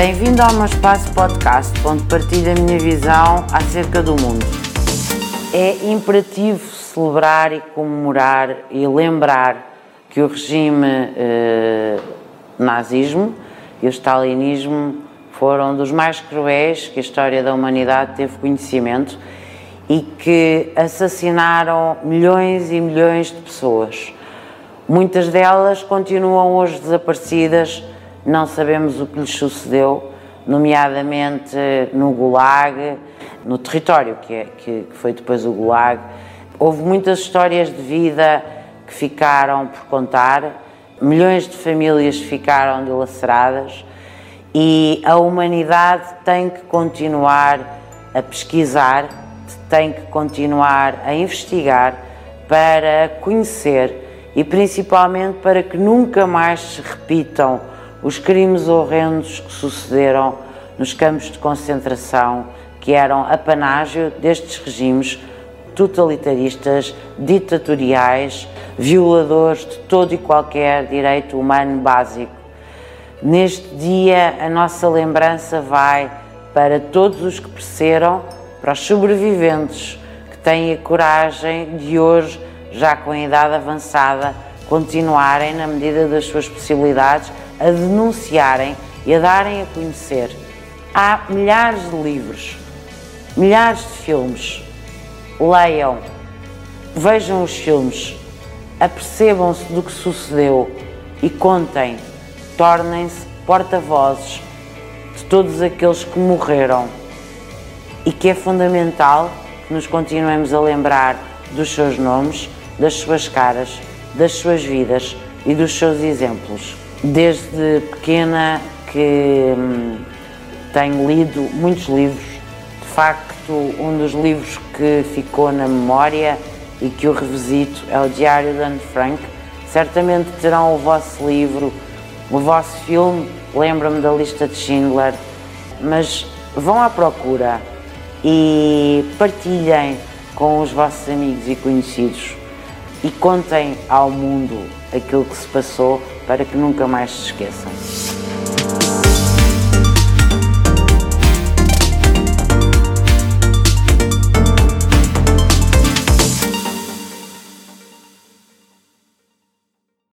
Bem-vindo ao meu espaço podcast, onde partilho a minha visão acerca do mundo. É imperativo celebrar e comemorar e lembrar que o regime eh, nazismo e o stalinismo foram dos mais cruéis que a história da humanidade teve conhecimento e que assassinaram milhões e milhões de pessoas. Muitas delas continuam hoje desaparecidas, não sabemos o que lhes sucedeu, nomeadamente no Gulag, no território que, é, que foi depois o Gulag. Houve muitas histórias de vida que ficaram por contar, milhões de famílias ficaram dilaceradas e a humanidade tem que continuar a pesquisar, tem que continuar a investigar para conhecer e principalmente para que nunca mais se repitam os crimes horrendos que sucederam nos campos de concentração, que eram apanágio destes regimes totalitaristas, ditatoriais, violadores de todo e qualquer direito humano básico. Neste dia, a nossa lembrança vai para todos os que pereceram, para os sobreviventes que têm a coragem de hoje, já com a idade avançada, continuarem, na medida das suas possibilidades, a denunciarem e a darem a conhecer. Há milhares de livros, milhares de filmes. Leiam, vejam os filmes, apercebam-se do que sucedeu e contem, tornem-se porta-vozes de todos aqueles que morreram e que é fundamental que nos continuemos a lembrar dos seus nomes, das suas caras, das suas vidas e dos seus exemplos. Desde pequena que hum, tenho lido muitos livros, de facto, um dos livros que ficou na memória e que eu revisito é o Diário de Anne Frank. Certamente terão o vosso livro, o vosso filme, lembra-me da lista de Schindler, mas vão à procura e partilhem com os vossos amigos e conhecidos e contem ao mundo aquilo que se passou para que nunca mais se esqueçam.